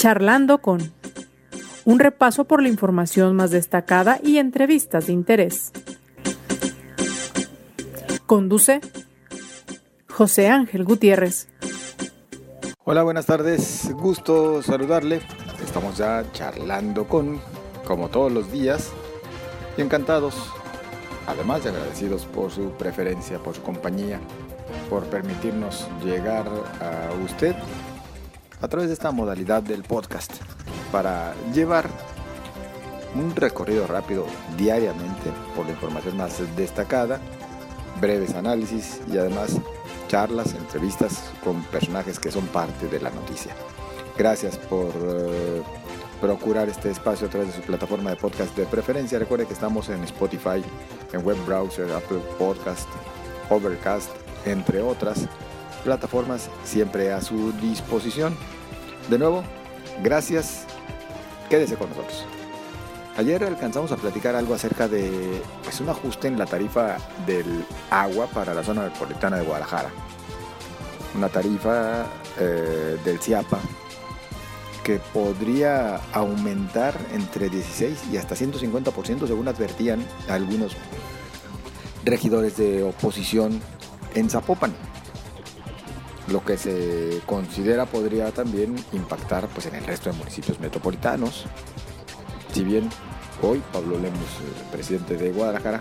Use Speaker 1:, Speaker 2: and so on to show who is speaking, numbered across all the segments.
Speaker 1: Charlando con un repaso por la información más destacada y entrevistas de interés. Conduce José Ángel Gutiérrez.
Speaker 2: Hola, buenas tardes. Gusto saludarle. Estamos ya charlando con, como todos los días, y encantados, además de agradecidos por su preferencia, por su compañía, por permitirnos llegar a usted a través de esta modalidad del podcast para llevar un recorrido rápido diariamente por la información más destacada, breves análisis y además charlas, entrevistas con personajes que son parte de la noticia. Gracias por eh, procurar este espacio a través de su plataforma de podcast de preferencia. Recuerde que estamos en Spotify, en web browser, Apple Podcast, Overcast, entre otras plataformas siempre a su disposición. De nuevo, gracias. Quédese con nosotros. Ayer alcanzamos a platicar algo acerca de pues, un ajuste en la tarifa del agua para la zona metropolitana de Guadalajara. Una tarifa eh, del CIAPA que podría aumentar entre 16 y hasta 150% según advertían algunos regidores de oposición en Zapopan lo que se considera podría también impactar pues, en el resto de municipios metropolitanos. Si bien hoy Pablo Lemos, el presidente de Guadalajara,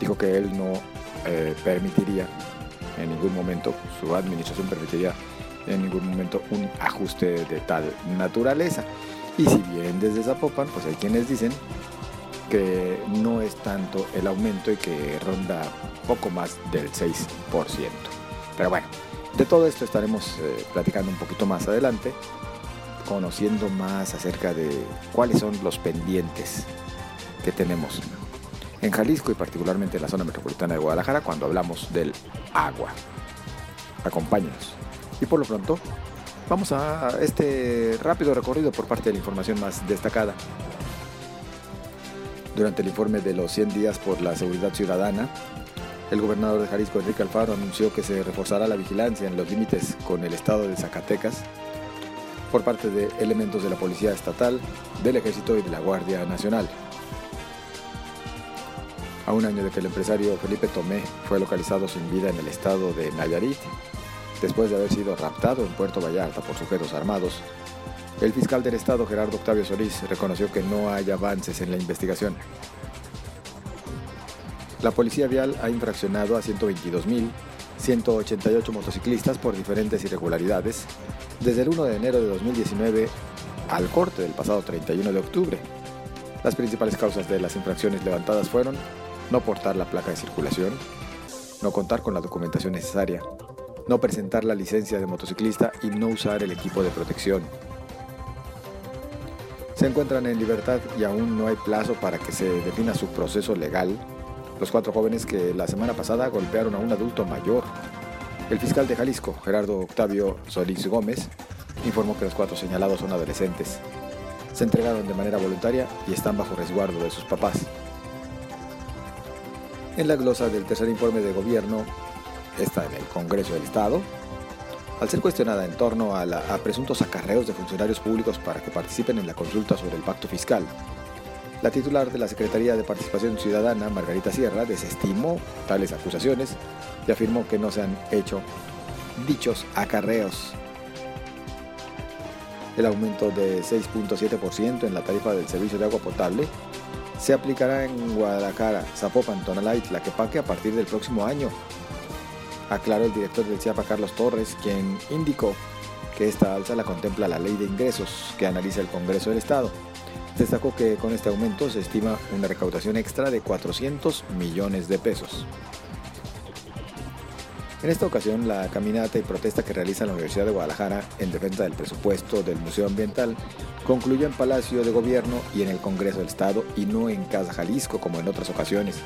Speaker 2: dijo que él no eh, permitiría en ningún momento, su administración permitiría en ningún momento un ajuste de tal naturaleza. Y si bien desde Zapopan, pues hay quienes dicen que no es tanto el aumento y que ronda poco más del 6%. Pero bueno, de todo esto estaremos eh, platicando un poquito más adelante, conociendo más acerca de cuáles son los pendientes que tenemos en Jalisco y particularmente en la zona metropolitana de Guadalajara cuando hablamos del agua. Acompáñenos. Y por lo pronto, vamos a este rápido recorrido por parte de la información más destacada. Durante el informe de los 100 días por la seguridad ciudadana, el gobernador de Jalisco, Enrique Alfaro, anunció que se reforzará la vigilancia en los límites con el estado de Zacatecas por parte de elementos de la Policía Estatal, del Ejército y de la Guardia Nacional. A un año de que el empresario Felipe Tomé fue localizado sin vida en el estado de Nayarit, después de haber sido raptado en Puerto Vallarta por sujetos armados, el fiscal del estado Gerardo Octavio Solís reconoció que no hay avances en la investigación. La policía vial ha infraccionado a 122.188 motociclistas por diferentes irregularidades desde el 1 de enero de 2019 al corte del pasado 31 de octubre. Las principales causas de las infracciones levantadas fueron no portar la placa de circulación, no contar con la documentación necesaria, no presentar la licencia de motociclista y no usar el equipo de protección. Se encuentran en libertad y aún no hay plazo para que se defina su proceso legal los cuatro jóvenes que la semana pasada golpearon a un adulto mayor. El fiscal de Jalisco, Gerardo Octavio Solís Gómez, informó que los cuatro señalados son adolescentes. Se entregaron de manera voluntaria y están bajo resguardo de sus papás. En la glosa del tercer informe de gobierno, está en el Congreso del Estado, al ser cuestionada en torno a, a presuntos acarreos de funcionarios públicos para que participen en la consulta sobre el pacto fiscal, la titular de la Secretaría de Participación Ciudadana, Margarita Sierra, desestimó tales acusaciones y afirmó que no se han hecho dichos acarreos. El aumento de 6.7% en la tarifa del servicio de agua potable se aplicará en Guadalajara, Zapopan, Tonalá y Tlaquepaque a partir del próximo año, aclaró el director del CIAPA Carlos Torres, quien indicó que esta alza la contempla la ley de ingresos que analiza el Congreso del Estado. Destacó que con este aumento se estima una recaudación extra de 400 millones de pesos. En esta ocasión, la caminata y protesta que realiza la Universidad de Guadalajara en defensa del presupuesto del Museo Ambiental concluyó en Palacio de Gobierno y en el Congreso del Estado y no en Casa Jalisco como en otras ocasiones.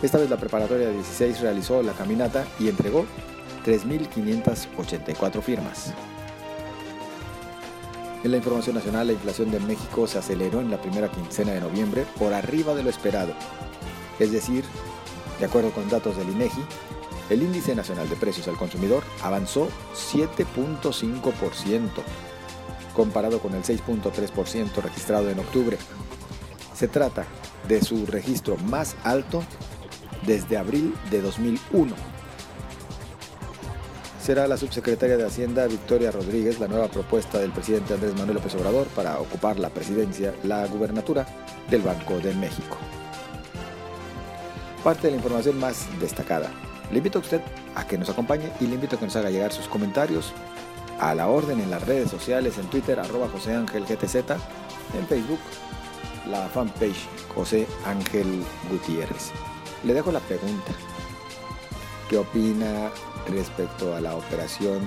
Speaker 2: Esta vez la preparatoria 16 realizó la caminata y entregó 3.584 firmas. En la información nacional, la inflación de México se aceleró en la primera quincena de noviembre por arriba de lo esperado. Es decir, de acuerdo con datos del INEGI, el índice nacional de precios al consumidor avanzó 7.5%, comparado con el 6.3% registrado en octubre. Se trata de su registro más alto desde abril de 2001. Será la subsecretaria de Hacienda Victoria Rodríguez la nueva propuesta del presidente Andrés Manuel López Obrador para ocupar la presidencia, la gubernatura del Banco de México. Parte de la información más destacada. Le invito a usted a que nos acompañe y le invito a que nos haga llegar sus comentarios a la orden en las redes sociales, en Twitter, arroba José Ángel GTZ, en Facebook, la fanpage José Ángel Gutiérrez. Le dejo la pregunta. ¿Qué opina respecto a la operación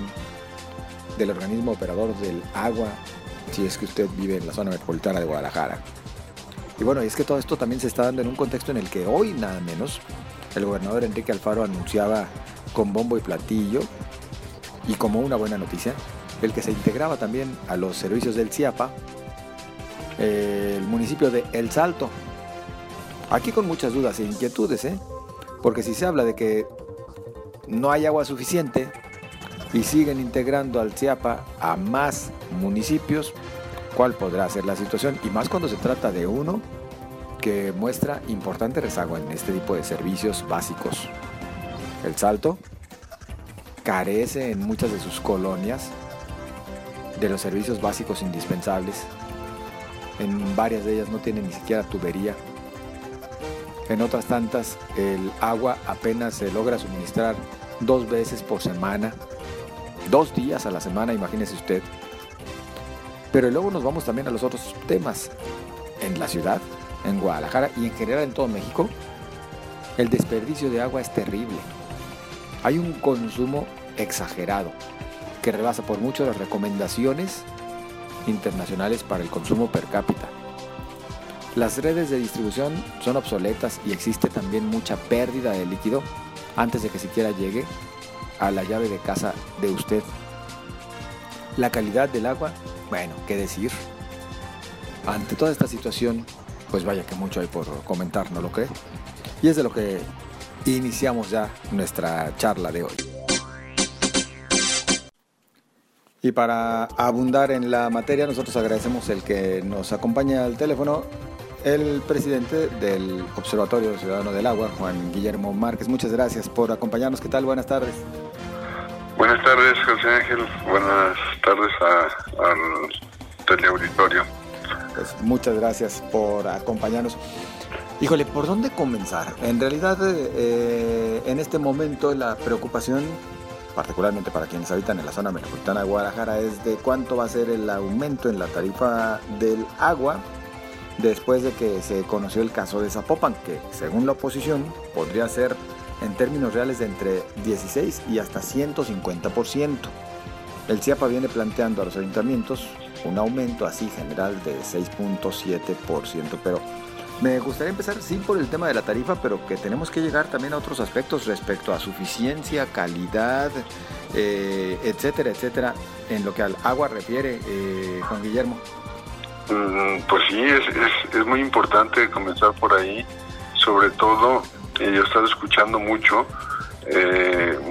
Speaker 2: del organismo operador del agua si es que usted vive en la zona metropolitana de Guadalajara? Y bueno, es que todo esto también se está dando en un contexto en el que hoy nada menos el gobernador Enrique Alfaro anunciaba con bombo y platillo y como una buena noticia el que se integraba también a los servicios del CIAPA el municipio de El Salto. Aquí con muchas dudas e inquietudes, ¿eh? porque si se habla de que no hay agua suficiente y siguen integrando al CIAPA a más municipios, ¿cuál podrá ser la situación? Y más cuando se trata de uno que muestra importante rezago en este tipo de servicios básicos. El Salto carece en muchas de sus colonias de los servicios básicos indispensables en varias de ellas no tiene ni siquiera tubería. En otras tantas el agua apenas se logra suministrar dos veces por semana, dos días a la semana, imagínese usted. Pero luego nos vamos también a los otros temas. En la ciudad, en Guadalajara y en general en todo México, el desperdicio de agua es terrible. Hay un consumo exagerado que rebasa por mucho las recomendaciones internacionales para el consumo per cápita. Las redes de distribución son obsoletas y existe también mucha pérdida de líquido antes de que siquiera llegue a la llave de casa de usted. La calidad del agua, bueno, qué decir. Ante toda esta situación, pues vaya que mucho hay por comentar, ¿no lo cree? Y es de lo que iniciamos ya nuestra charla de hoy. Y para abundar en la materia, nosotros agradecemos el que nos acompaña al teléfono el presidente del Observatorio Ciudadano del Agua, Juan Guillermo Márquez. Muchas gracias por acompañarnos. ¿Qué tal? Buenas tardes.
Speaker 3: Buenas tardes, José Ángel. Buenas tardes al teleauditorio.
Speaker 2: Pues muchas gracias por acompañarnos. Híjole, ¿por dónde comenzar? En realidad, eh, en este momento la preocupación particularmente para quienes habitan en la zona metropolitana de Guadalajara, es de cuánto va a ser el aumento en la tarifa del agua después de que se conoció el caso de Zapopan, que según la oposición podría ser en términos reales de entre 16 y hasta 150%. El CIAPA viene planteando a los ayuntamientos un aumento así general de 6.7%, pero me gustaría empezar, sí, por el tema de la tarifa, pero que tenemos que llegar también a otros aspectos respecto a suficiencia, calidad, eh, etcétera, etcétera, en lo que al agua refiere, eh, Juan Guillermo.
Speaker 3: Mm, pues sí, es, es, muy importante comenzar por ahí, sobre todo, eh, yo he estado escuchando mucho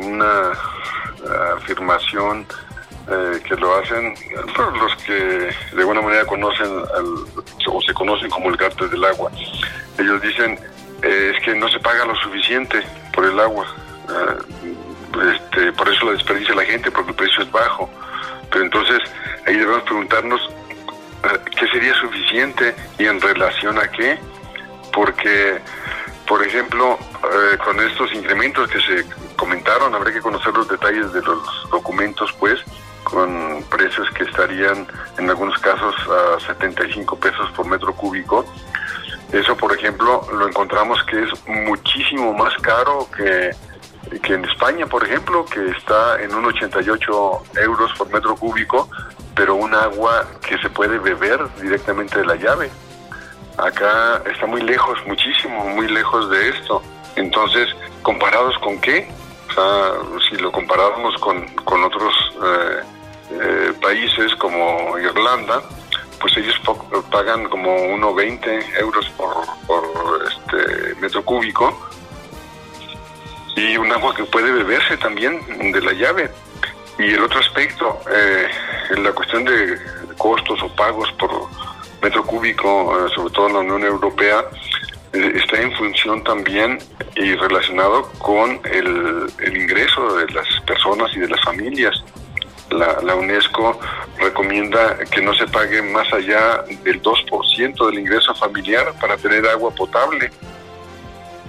Speaker 3: una afirmación eh, que lo hacen los que de alguna manera conocen o se conocen como el cártel del agua. Ellos dicen eh, es que no se paga lo suficiente por el agua, eh, este, por eso lo desperdicia la gente porque el precio es bajo. Pero entonces ahí debemos preguntarnos qué sería suficiente y en relación a qué, porque por ejemplo, con estos incrementos que se comentaron, habría que conocer los detalles de los documentos, pues, con precios que estarían en algunos casos a 75 pesos por metro cúbico. Eso, por ejemplo, lo encontramos que es muchísimo más caro que, que en España, por ejemplo, que está en un 88 euros por metro cúbico, pero un agua que se puede beber directamente de la llave. Acá está muy lejos, muchísimo, muy lejos de esto. Entonces, ¿comparados con qué? O sea, si lo comparamos con, con otros eh, eh, países como Irlanda, pues ellos pagan como 1,20 euros por, por este metro cúbico y un agua que puede beberse también de la llave. Y el otro aspecto, eh, la cuestión de costos o pagos por metro cúbico, sobre todo en la Unión Europea, está en función también y relacionado con el, ingreso de las personas y de las familias. La, UNESCO recomienda que no se pague más allá del 2% del ingreso familiar para tener agua potable.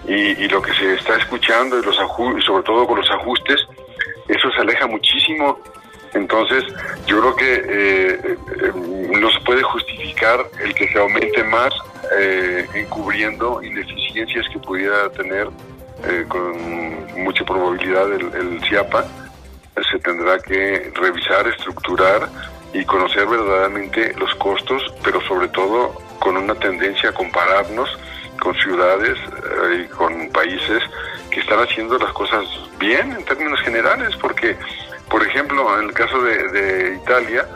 Speaker 3: Y, lo que se está escuchando y, los y sobre todo con los ajustes, eso se aleja muchísimo. Entonces, yo creo que eh, eh, no se puede justificar el que se aumente más eh, encubriendo ineficiencias que pudiera tener eh, con mucha probabilidad el, el CIAPA. Se tendrá que revisar, estructurar y conocer verdaderamente los costos, pero sobre todo con una tendencia a compararnos con ciudades eh, y con países que están haciendo las cosas bien en términos generales, porque, por ejemplo, en el caso de, Italia,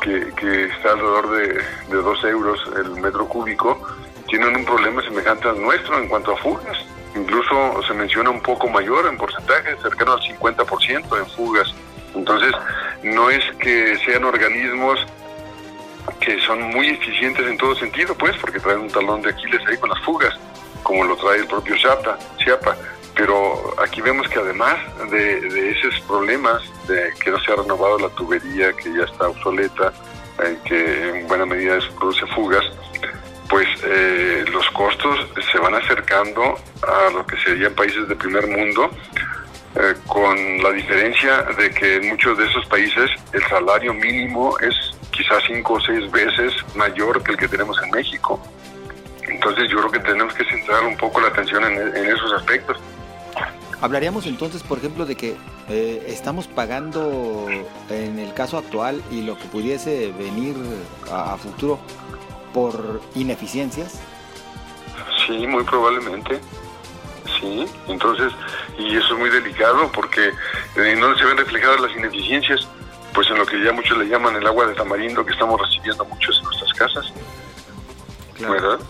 Speaker 3: que, está alrededor de, de 2 euros el metro cúbico, tienen un problema semejante al nuestro en cuanto a fugas. Incluso se menciona un poco mayor en porcentaje, cercano al 50% en fugas. Entonces, no es que sean organismos que son muy eficientes en todo sentido, pues, porque traen un talón de Aquiles ahí con las fugas, como lo trae el propio Chiapa. Pero aquí vemos que además de, esos problemas, de que no se ha renovado la tubería, que ya está obsoleta, eh, que en buena medida produce fugas, pues eh, los costos se van acercando a lo que serían países de primer mundo, eh, con la diferencia de que en muchos de esos países el salario mínimo es quizás cinco o seis veces mayor que el que tenemos en México. Entonces yo creo que tenemos que centrar un poco la atención en, esos aspectos.
Speaker 4: Hablaríamos entonces, por ejemplo, de que eh, estamos pagando en el caso actual y lo que pudiese venir a futuro por ineficiencias?
Speaker 3: Sí, muy probablemente. Sí, entonces, y eso es muy delicado porque en donde se ven reflejadas las ineficiencias, pues en lo que ya muchos le llaman el agua de tamarindo que estamos recibiendo muchos en nuestras casas. ¿Verdad?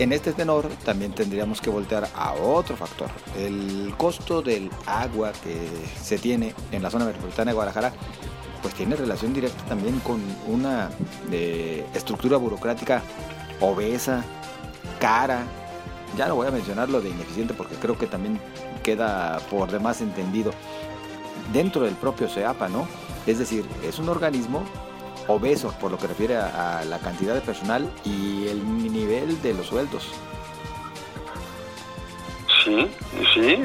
Speaker 4: En este tenor también tendríamos que voltear a otro factor, el costo del agua que se tiene en la zona metropolitana de Guadalajara pues tiene relación directa también con una eh, estructura burocrática obesa, cara. Ya no voy a mencionar lo de ineficiente porque creo que también queda por demás entendido dentro del propio CEAPA, ¿no? Es decir, es un organismo obeso por lo que refiere a, la cantidad de personal y el nivel de los sueldos.
Speaker 3: Sí, sí,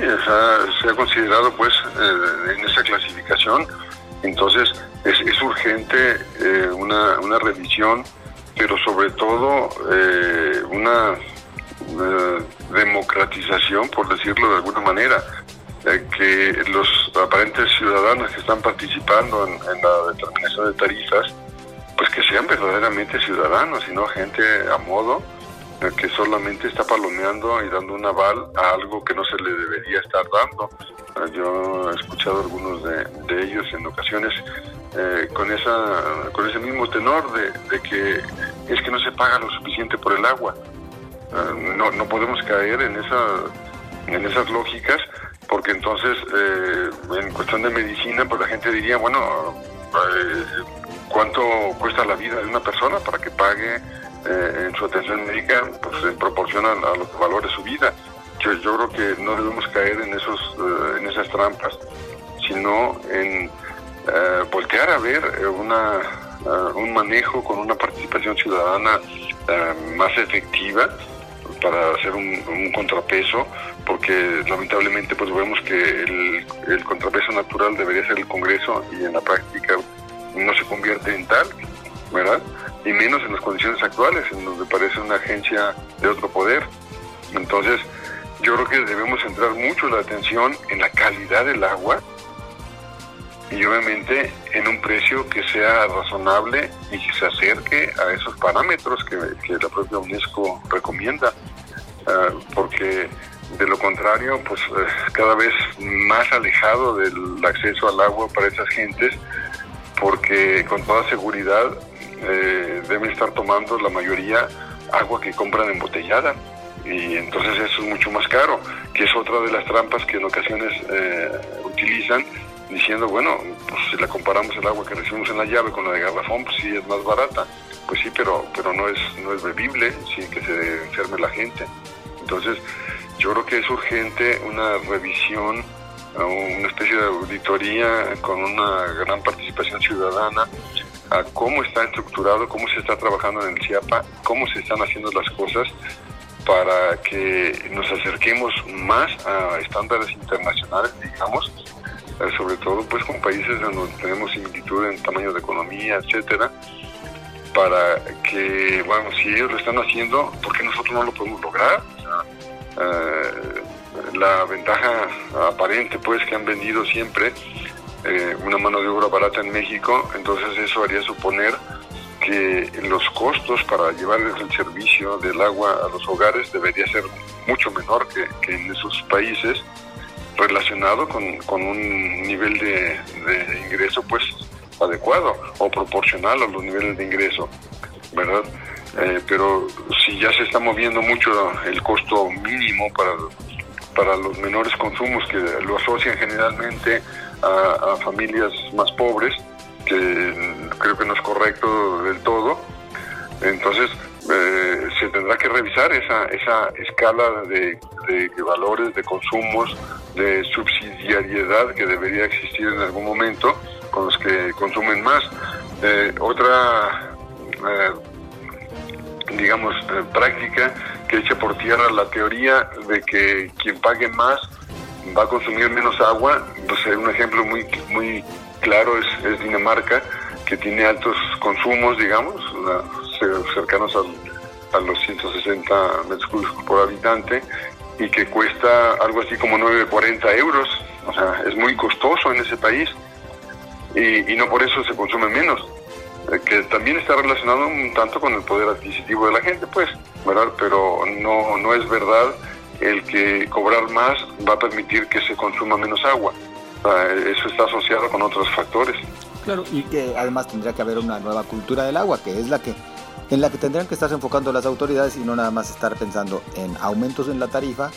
Speaker 3: se ha considerado pues eh, en esa clasificación entonces es, urgente eh, una, revisión, pero sobre todo eh, una, democratización, por decirlo de alguna manera, eh, que los aparentes ciudadanos que están participando en, la determinación de tarifas, pues que sean verdaderamente ciudadanos y no gente a modo que solamente está palomeando y dando un aval a algo que no se le debería estar dando. Yo he escuchado algunos de, ellos en ocasiones eh, con esa con ese mismo tenor de, que es que no se paga lo suficiente por el agua. Eh, no, no podemos caer en esa en esas lógicas porque entonces eh, en cuestión de medicina pues la gente diría bueno cuánto cuesta la vida de una persona para que pague en su atención médica pues en proporción a, lo que valore su vida. Yo, creo que no debemos caer en esos eh, en esas trampas, sino en eh, voltear a ver eh, una, un manejo con una participación ciudadana más efectiva para hacer un, contrapeso, porque lamentablemente pues vemos que el, el contrapeso natural debería ser el Congreso y en la práctica no se convierte en tal, ¿verdad? Y menos en las condiciones actuales, en donde parece una agencia de otro poder. Entonces, yo creo que debemos centrar mucho la atención en la calidad del agua y obviamente en un precio que sea razonable y que se acerque a esos parámetros que, la propia UNESCO recomienda, ah, porque de lo contrario, pues eh, cada vez más alejado del acceso al agua para esas gentes, porque con toda seguridad eh, deben estar tomando la mayoría agua que compran embotellada y entonces eso es mucho más caro, que es otra de las trampas que en ocasiones eh, utilizan diciendo, bueno, pues si la comparamos el agua que recibimos en la llave con la de garrafón, pues sí es más barata, pues sí, pero, pero no, es, no es bebible sin que se enferme la gente. Entonces, yo creo que es urgente una revisión, una especie de auditoría con una gran participación ciudadana a cómo está estructurado, cómo se está trabajando en el CIAPA, cómo se están haciendo las cosas para que nos acerquemos más a estándares internacionales, digamos, eh, sobre todo pues con países donde tenemos similitud en tamaño de economía, etcétera, para que, bueno, si ellos lo están haciendo, ¿por qué nosotros no lo podemos lograr? Eh, la ventaja aparente pues que han vendido siempre eh, una mano de obra barata en México, entonces eso haría suponer que los costos para llevar el servicio del agua a los hogares debería ser mucho menor que, en esos países relacionado con, un nivel de, ingreso pues adecuado o proporcional a los niveles de ingreso, ¿verdad? Eh, pero si ya se está moviendo mucho el costo mínimo para, para los menores consumos que lo asocian generalmente a familias más pobres, que creo que no es correcto del todo. Entonces, eh, se tendrá que revisar esa, esa escala de, valores, de consumos, de subsidiariedad que debería existir en algún momento con los que consumen más. Eh, otra, eh, digamos, práctica que echa por tierra la teoría de que quien pague más va a consumir menos agua, pues un ejemplo muy, muy claro es, Dinamarca, que tiene altos consumos, digamos, cercanos a los 160 metros cúbicos por habitante y que cuesta algo así como 9,40 euros. O sea, es muy costoso en ese país y, no por eso se consume menos. Eh, que también está relacionado un tanto con el poder adquisitivo de la gente, pues, ¿verdad? Pero no, no es verdad el que cobrar más va a permitir que se consuma menos agua eso está asociado con otros factores.
Speaker 4: Claro, y que además tendría que haber una nueva cultura del agua, que es la que en la que tendrían que estarse enfocando las autoridades y no nada más estar pensando en aumentos en la tarifa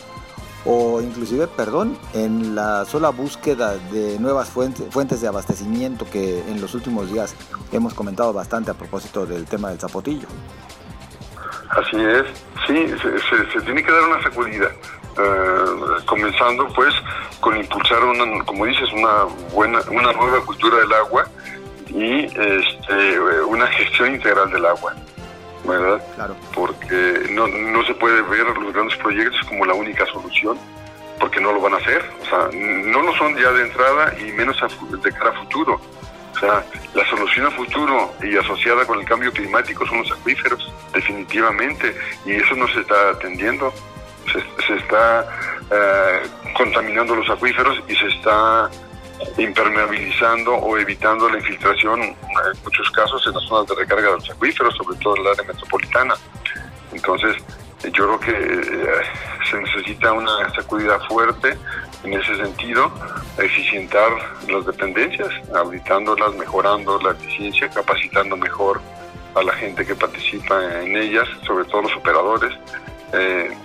Speaker 4: o inclusive, perdón, en la sola búsqueda de nuevas fuentes, fuentes de abastecimiento que en los últimos días hemos comentado bastante a propósito del tema del zapotillo.
Speaker 3: Así es, sí, se, tiene que dar una sacudida, eh, comenzando pues con impulsar una, como dices, una buena, una nueva cultura del agua y este, una gestión integral del agua, ¿verdad?
Speaker 4: Claro.
Speaker 3: Porque no, no se puede ver los grandes proyectos como la única solución, porque no lo van a hacer, o sea, no lo son ya de entrada y menos de cara a futuro. O sea, la solución a futuro y asociada con el cambio climático son los acuíferos, definitivamente, y eso no se está atendiendo. Se, está eh, contaminando los acuíferos y se está impermeabilizando o evitando la infiltración, en muchos casos, en las zonas de recarga de los acuíferos, sobre todo en el área metropolitana. Entonces, yo creo que eh, se necesita una sacudida fuerte en ese sentido, eficientar las dependencias, auditándolas, mejorando la eficiencia, capacitando mejor a la gente que participa en ellas, sobre todo los operadores. Eh,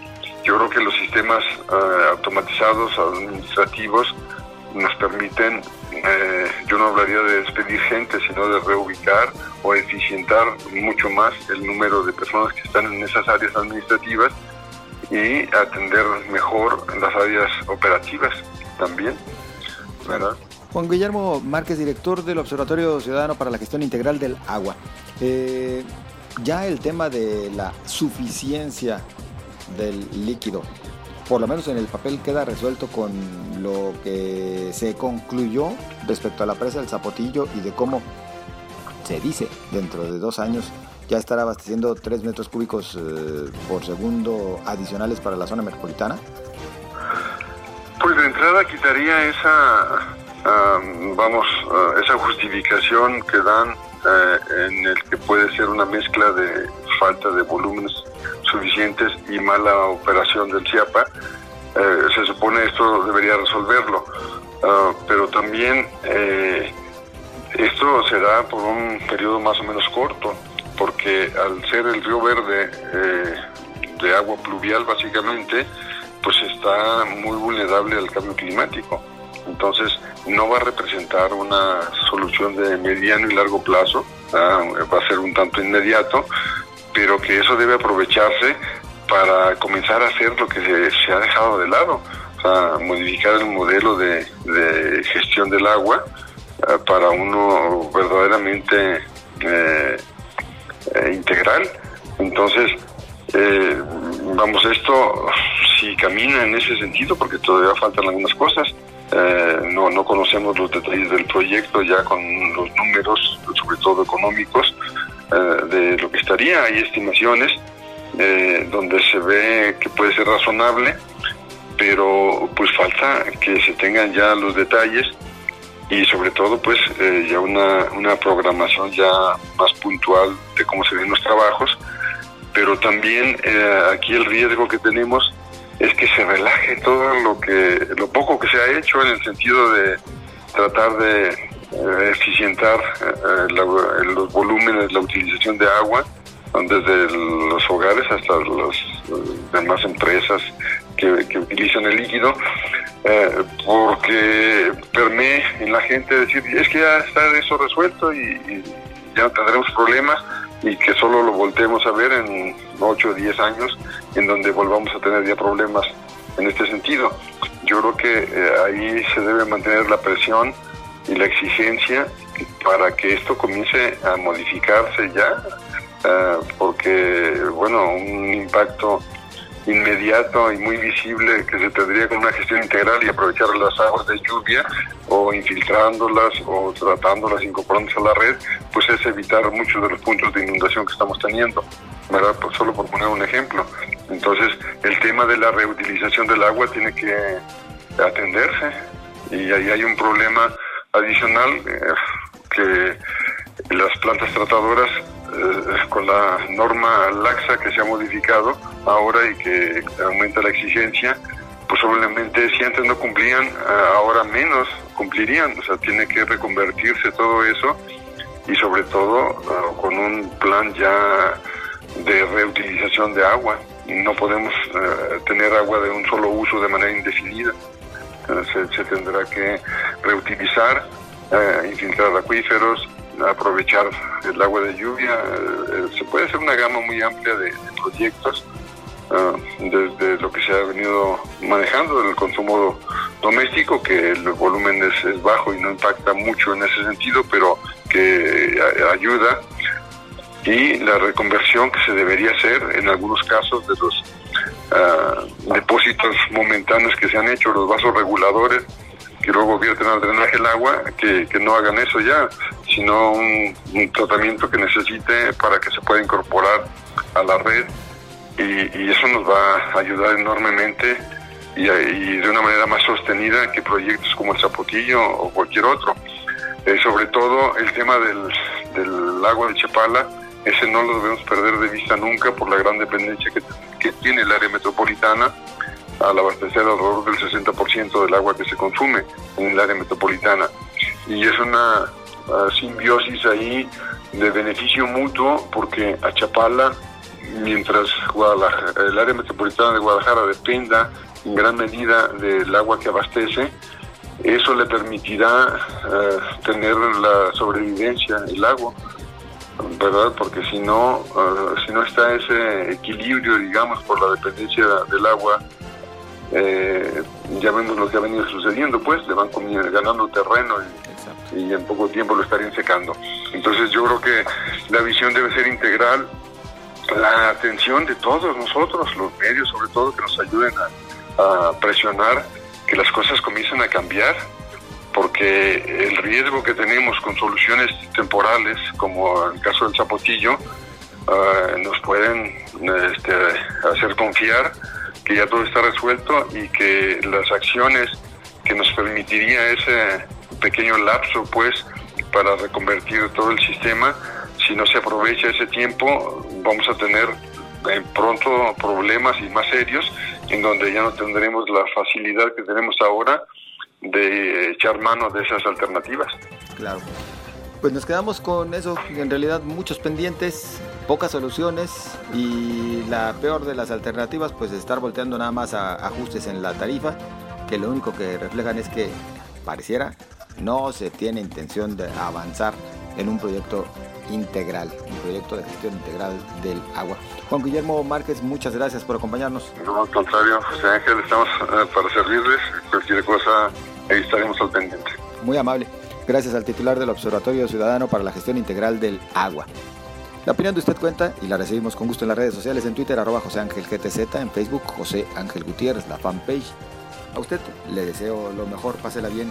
Speaker 3: yo creo que los sistemas eh, automatizados, administrativos, nos permiten, eh, yo no hablaría de despedir gente, sino de reubicar o eficientar mucho más el número de personas que están en esas áreas administrativas y atender mejor las áreas operativas también.
Speaker 4: Juan Guillermo Márquez, director del Observatorio Ciudadano para la Gestión Integral del Agua. Eh, ya el tema de la suficiencia del líquido, por lo menos en el papel, queda resuelto con lo que se concluyó respecto a la presa del Zapotillo y de cómo se dice dentro de dos años ya estará abasteciendo 3 metros cúbicos eh, por segundo adicionales para la zona metropolitana?
Speaker 3: Pues de entrada quitaría esa, vamos, ah, esa justificación que dan eh, en el que puede ser una mezcla de falta de volúmenes suficientes y mala operación del CIAPA. Eh, se supone esto debería resolverlo, ah, pero también esto será por un periodo más o menos corto porque al ser el río verde eh, de agua pluvial básicamente, pues está muy vulnerable al cambio climático. entonces no va a representar una solución de mediano y largo plazo, va a ser un tanto inmediato, pero que eso debe aprovecharse para comenzar a hacer lo que se, ha dejado de lado, o sea, modificar el modelo de, gestión del agua eh, para uno verdaderamente eh, eh, integral. Entonces, vamos, esto si camina en ese sentido, porque todavía faltan algunas cosas, no, no conocemos los detalles del proyecto ya con los números, sobre todo económicos, de lo que estaría. Hay estimaciones eh, donde se ve que puede ser razonable, pero pues falta que se tengan ya los detalles y sobre todo pues eh, ya una, una programación ya más puntual de cómo se ven los trabajos, pero también eh, aquí el riesgo que tenemos es que se relaje todo lo que lo poco que se ha hecho en el sentido de tratar de eficientar los volúmenes, la utilización de agua, desde los hogares hasta las demás empresas que, utilizan el líquido, eh, porque permee en la gente decir, es que ya está eso resuelto y, ya no tendremos problemas y que solo lo volteemos a ver en 8 o 10 años, en donde volvamos a tener ya problemas en este sentido. Yo creo que eh, ahí se debe mantener la presión y la exigencia para que esto comience a modificarse ya Ah, porque, bueno, un impacto inmediato y muy visible que se tendría con una gestión integral y aprovechar las aguas de lluvia o infiltrándolas o tratándolas, incorporándolas a la red, pues es evitar muchos de los puntos de inundación que estamos teniendo, ¿verdad? Solo por poner un ejemplo. Entonces, el tema de la reutilización del agua tiene que atenderse y ahí hay un problema adicional eh, que las plantas tratadoras eh, con la norma laxa que se ha modificado ahora y que aumenta la exigencia, pues obviamente si antes no cumplían, eh, ahora menos cumplirían. O sea, tiene que reconvertirse todo eso y sobre todo con un plan ya de reutilización de agua. No podemos tener agua de un solo uso de manera indefinida. Se, se, tendrá que reutilizar, infiltrar acuíferos, aprovechar el agua de lluvia. Eh, se puede hacer una gama muy amplia de, proyectos, desde lo que se ha venido manejando del consumo doméstico, que el volumen es, bajo y no impacta mucho en ese sentido, pero que ayuda, y la reconversión que se debería hacer en algunos casos de los depósitos momentáneos que se han hecho, los vasos reguladores, que luego vierten al drenaje el agua, que, no hagan eso ya, sino un, tratamiento que necesite para que se pueda incorporar a la red y, eso nos va a ayudar enormemente y, de una manera más sostenida que proyectos como el Zapotillo o cualquier otro. Eh, sobre todo el tema del, del lago de Chapala, ese no lo debemos perder de vista nunca por la gran dependencia que, que tiene el área metropolitana al abastecer alrededor del 60% del agua que se consume en el área metropolitana. Y es una uh, simbiosis ahí de beneficio mutuo porque a Chapala, mientras el área metropolitana de Guadalajara dependa en gran medida del agua que abastece, eso le permitirá uh, tener la sobrevivencia, el agua, ¿verdad? Porque si no, uh, si no está ese equilibrio, digamos, por la dependencia del agua eh, ya vemos lo que ha venido sucediendo, pues le van ganando terreno y, en poco tiempo lo estarían secando. Entonces yo creo que la visión debe ser integral, la atención de todos nosotros, los medios sobre todo, que nos ayuden a, presionar que las cosas comiencen a cambiar, porque el riesgo que tenemos con soluciones temporales, como el caso del zapotillo, ah, nos pueden este, hacer confiar que ya todo está resuelto y que las acciones que nos permitiría ese pequeño lapso, pues, para reconvertir todo el sistema, si no se aprovecha ese tiempo, vamos a tener eh, pronto problemas y más serios, en donde ya no tendremos la facilidad que tenemos ahora de echar mano de esas alternativas.
Speaker 4: Claro. Pues nos quedamos con eso, en realidad muchos pendientes, pocas soluciones y la peor de las alternativas pues estar volteando nada más a ajustes en la tarifa, que lo único que reflejan es que
Speaker 2: pareciera no se tiene intención de avanzar en un proyecto integral, un proyecto de gestión integral del agua. Juan Guillermo Márquez, muchas gracias por acompañarnos.
Speaker 3: No, al contrario, José Ángel, estamos eh, para servirles. Cualquier cosa, ahí estaremos al pendiente.
Speaker 2: Muy amable. Gracias al titular del Observatorio Ciudadano para la Gestión Integral del Agua. La opinión de usted cuenta y la recibimos con gusto en las redes sociales, en Twitter, arroba José Ángel GTZ, en Facebook, José Ángel Gutiérrez, la fanpage. A usted le deseo lo mejor, pásela bien